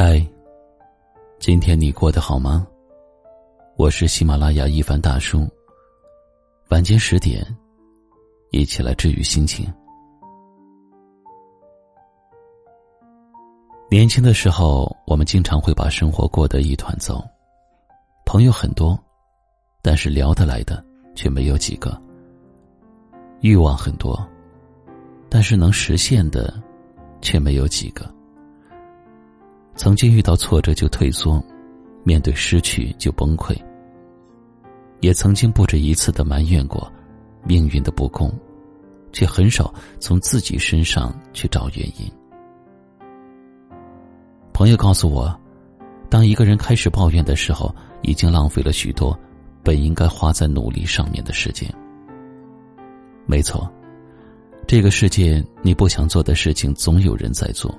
嗨，今天你过得好吗？我是喜马拉雅一凡大叔。晚间十点，一起来治愈心情。年轻的时候，我们经常会把生活过得一团糟，朋友很多，但是聊得来的却没有几个；欲望很多，但是能实现的却没有几个。曾经遇到挫折就退缩，面对失去就崩溃。也曾经不止一次的埋怨过命运的不公，却很少从自己身上去找原因。朋友告诉我，当一个人开始抱怨的时候，已经浪费了许多本应该花在努力上面的时间。没错，这个世界你不想做的事情，总有人在做。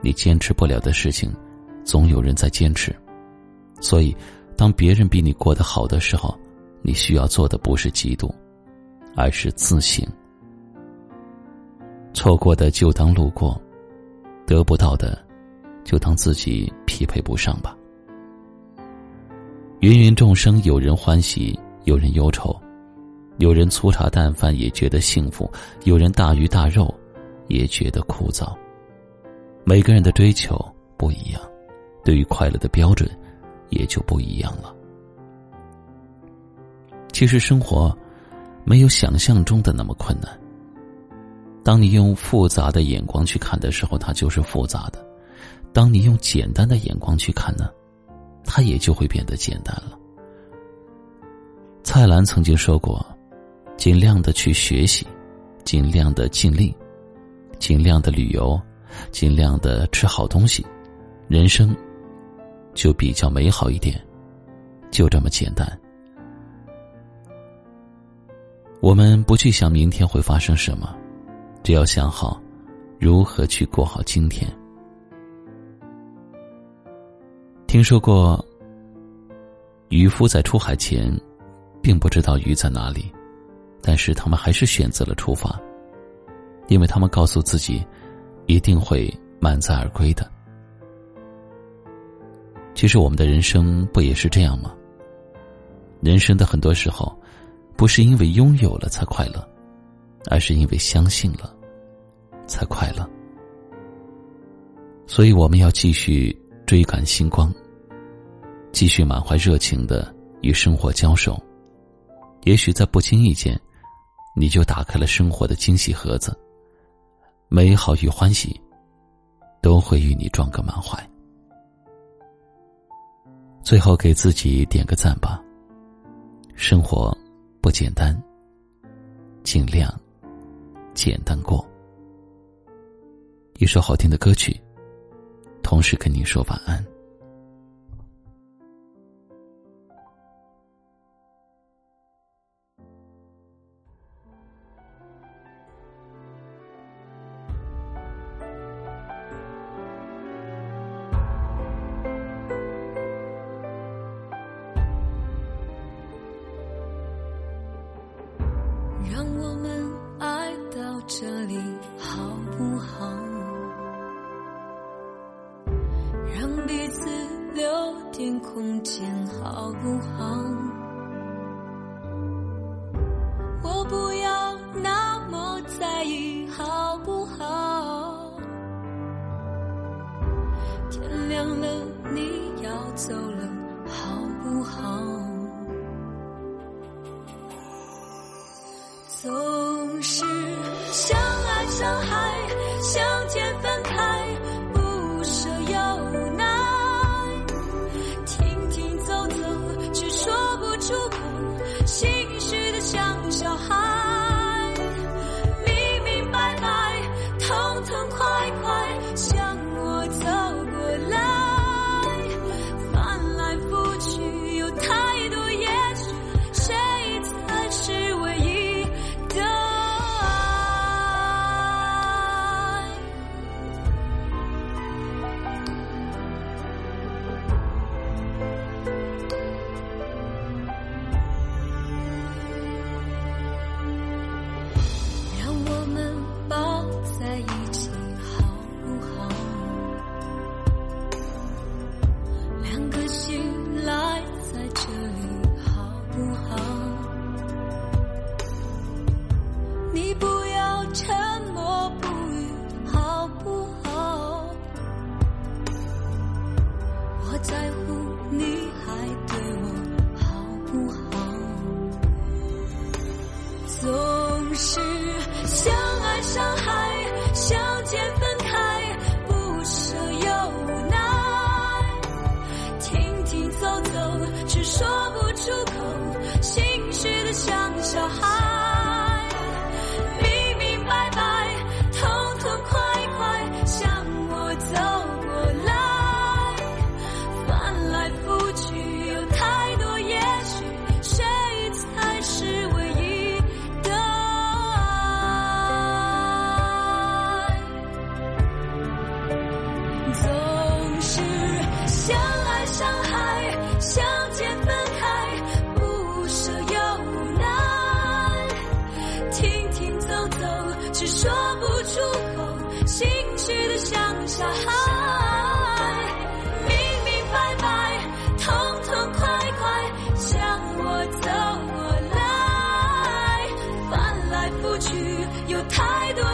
你坚持不了的事情，总有人在坚持。所以，当别人比你过得好的时候，你需要做的不是嫉妒，而是自省。错过的就当路过，得不到的，就当自己匹配不上吧。芸芸众生，有人欢喜，有人忧愁；有人粗茶淡饭也觉得幸福，有人大鱼大肉也觉得枯燥。每个人的追求不一样，对于快乐的标准也就不一样了。其实生活没有想象中的那么困难。当你用复杂的眼光去看的时候，它就是复杂的；当你用简单的眼光去看呢，它也就会变得简单了。蔡澜曾经说过：“尽量的去学习，尽量的尽力，尽量的旅游。”尽量的吃好东西，人生就比较美好一点，就这么简单。我们不去想明天会发生什么，只要想好如何去过好今天。听说过，渔夫在出海前并不知道鱼在哪里，但是他们还是选择了出发，因为他们告诉自己。一定会满载而归的。其实我们的人生不也是这样吗？人生的很多时候，不是因为拥有了才快乐，而是因为相信了，才快乐。所以我们要继续追赶星光，继续满怀热情的与生活交手。也许在不经意间，你就打开了生活的惊喜盒子。美好与欢喜，都会与你撞个满怀。最后给自己点个赞吧。生活不简单，尽量简单过。一首好听的歌曲，同时跟你说晚安。这里好不好？让彼此留点空间好不好？我不要那么在意好不好？天亮了你要走了好不好？总是相爱伤害，相见分心。停停走走，却说不出口，心虚的像小孩。明明白白，痛痛快快，向我走过来。翻来覆去，有太多。